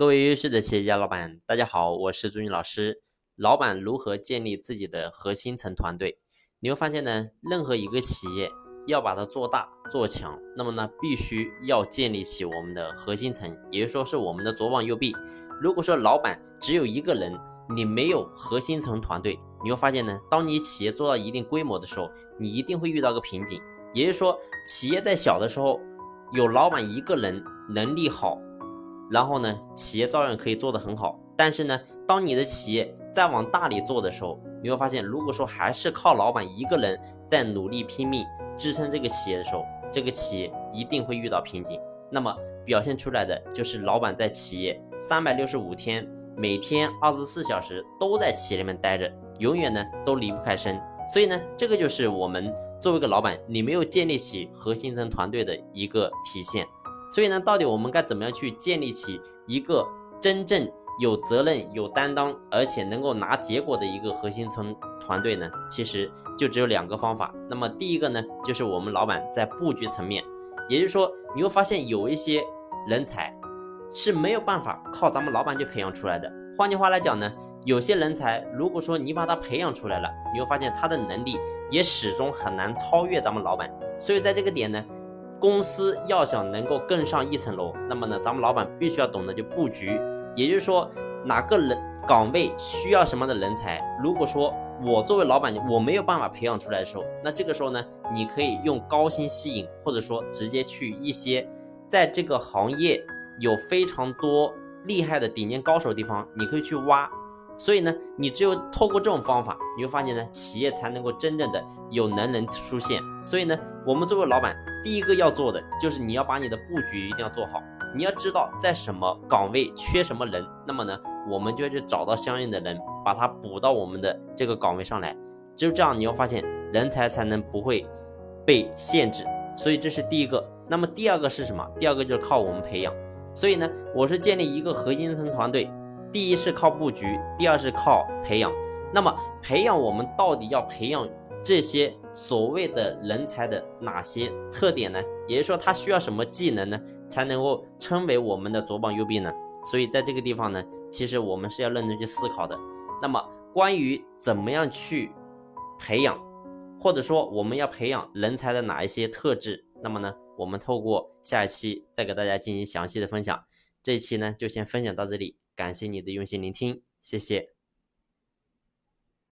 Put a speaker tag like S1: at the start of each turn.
S1: 各位优秀的企业家老板，大家好，我是朱军老师。老板如何建立自己的核心层团队？你会发现呢，任何一个企业要把它做大做强，那么呢，必须要建立起我们的核心层，也就是说是我们的左膀右臂。如果说老板只有一个人，你没有核心层团队，你会发现呢，当你企业做到一定规模的时候，你一定会遇到个瓶颈。也就是说，企业在小的时候，有老板一个人能力好。然后呢，企业照样可以做得很好。但是呢，当你的企业再往大里做的时候，你会发现，如果说还是靠老板一个人在努力拼命支撑这个企业的时候，这个企业一定会遇到瓶颈。那么表现出来的就是老板在企业三百六十五天，每天二十四小时都在企业里面待着，永远呢都离不开身。所以呢，这个就是我们作为一个老板，你没有建立起核心层团队的一个体现。所以呢，到底我们该怎么样去建立起一个真正有责任、有担当，而且能够拿结果的一个核心层团队呢？其实就只有两个方法。那么第一个呢，就是我们老板在布局层面，也就是说，你会发现有一些人才是没有办法靠咱们老板去培养出来的。换句话来讲呢，有些人才如果说你把他培养出来了，你会发现他的能力也始终很难超越咱们老板。所以在这个点呢。公司要想能够更上一层楼，那么呢，咱们老板必须要懂得就布局，也就是说哪个人岗位需要什么的人才。如果说我作为老板，我没有办法培养出来的时候，那这个时候呢，你可以用高薪吸引，或者说直接去一些在这个行业有非常多厉害的顶尖高手的地方，你可以去挖。所以呢，你只有透过这种方法，你会发现呢，企业才能够真正的有能人出现。所以呢，我们作为老板，第一个要做的就是你要把你的布局一定要做好。你要知道在什么岗位缺什么人，那么呢，我们就要去找到相应的人，把他补到我们的这个岗位上来。只有这样，你要发现人才才能不会被限制。所以这是第一个。那么第二个是什么？第二个就是靠我们培养。所以呢，我是建立一个核心层团队。第一是靠布局，第二是靠培养。那么培养我们到底要培养这些所谓的人才的哪些特点呢？也就是说，他需要什么技能呢，才能够称为我们的左膀右臂呢？所以在这个地方呢，其实我们是要认真去思考的。那么关于怎么样去培养，或者说我们要培养人才的哪一些特质，那么呢，我们透过下一期再给大家进行详细的分享。这一期呢，就先分享到这里。感谢你的用心聆听，谢谢。